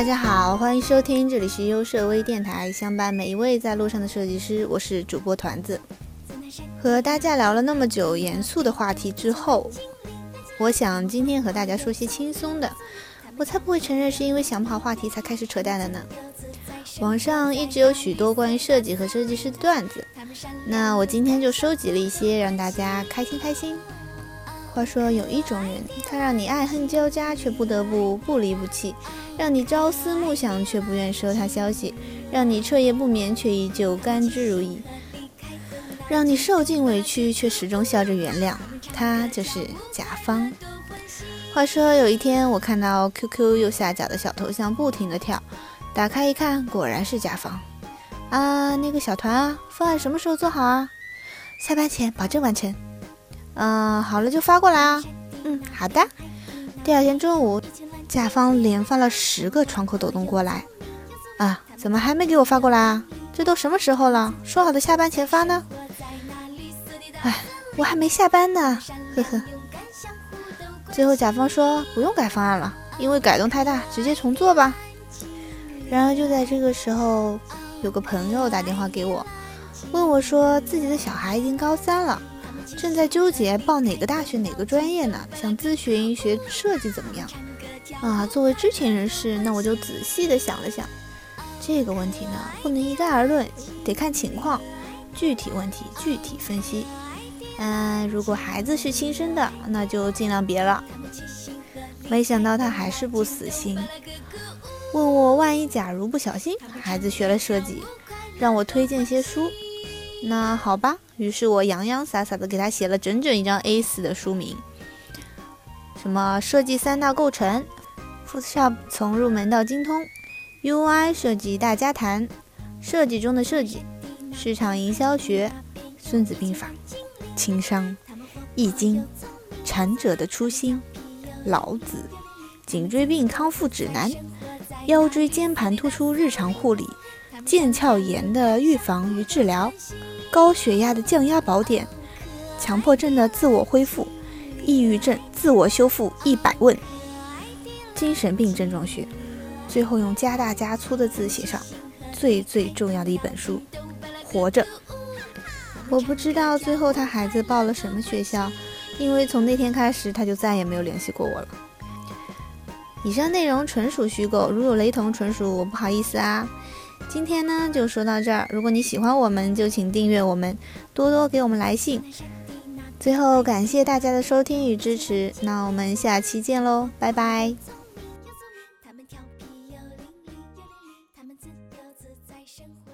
大家好，欢迎收听，这里是优设微电台，相伴每一位在路上的设计师，我是主播团子。和大家聊了那么久严肃的话题之后，我想今天和大家说些轻松的。我才不会承认是因为想跑话题才开始扯淡的呢。网上一直有许多关于设计和设计师的段子，那我今天就收集了一些，让大家开心开心。话说有一种人，他让你爱恨交加，却不得不不离不弃；让你朝思暮想，却不愿收他消息；让你彻夜不眠，却依旧甘之如饴；让你受尽委屈，却始终笑着原谅。他就是甲方。话说有一天，我看到 QQ 右下角的小头像不停的跳，打开一看，果然是甲方。啊，那个小团啊，方案什么时候做好啊？下班前保证完成。嗯，好了就发过来啊。嗯，好的。第二天中午，甲方连发了十个窗口抖动过来。啊，怎么还没给我发过来啊？这都什么时候了？说好的下班前发呢？哎，我还没下班呢。呵呵。最后甲方说不用改方案了，因为改动太大，直接重做吧。然而就在这个时候，有个朋友打电话给我，问我说自己的小孩已经高三了，正在纠结报哪个大学哪个专业呢，想咨询学设计怎么样。啊，作为知情人士，那我就仔细的想了想，这个问题呢不能一概而论，得看情况，具体问题具体分析。嗯，如果孩子是亲生的，那就尽量别了。没想到他还是不死心，问我万一假如不小心孩子学了设计，让我推荐些书。那好吧，于是我洋洋洒洒的给他写了整整一张 A4 的书名，什么设计三大构成，Photoshop 从入门到精通，UI 设计大家谈，设计中的设计，市场营销学，孙子兵法。情商，易经，禅者的初心，老子，颈椎病康复指南，腰椎间盘突出日常护理，腱鞘炎的预防与治疗，高血压的降压宝典，强迫症的自我恢复，抑郁症自我修复一百问，精神病症状学，最后用加大加粗的字写上最最重要的一本书，活着。我不知道最后他孩子报了什么学校，因为从那天开始他就再也没有联系过我了。以上内容纯属虚构，如有雷同，纯属我不好意思啊。今天呢就说到这儿，如果你喜欢我们，就请订阅我们，多多给我们来信。最后感谢大家的收听与支持，那我们下期见喽，拜拜。他们，自由自在生活？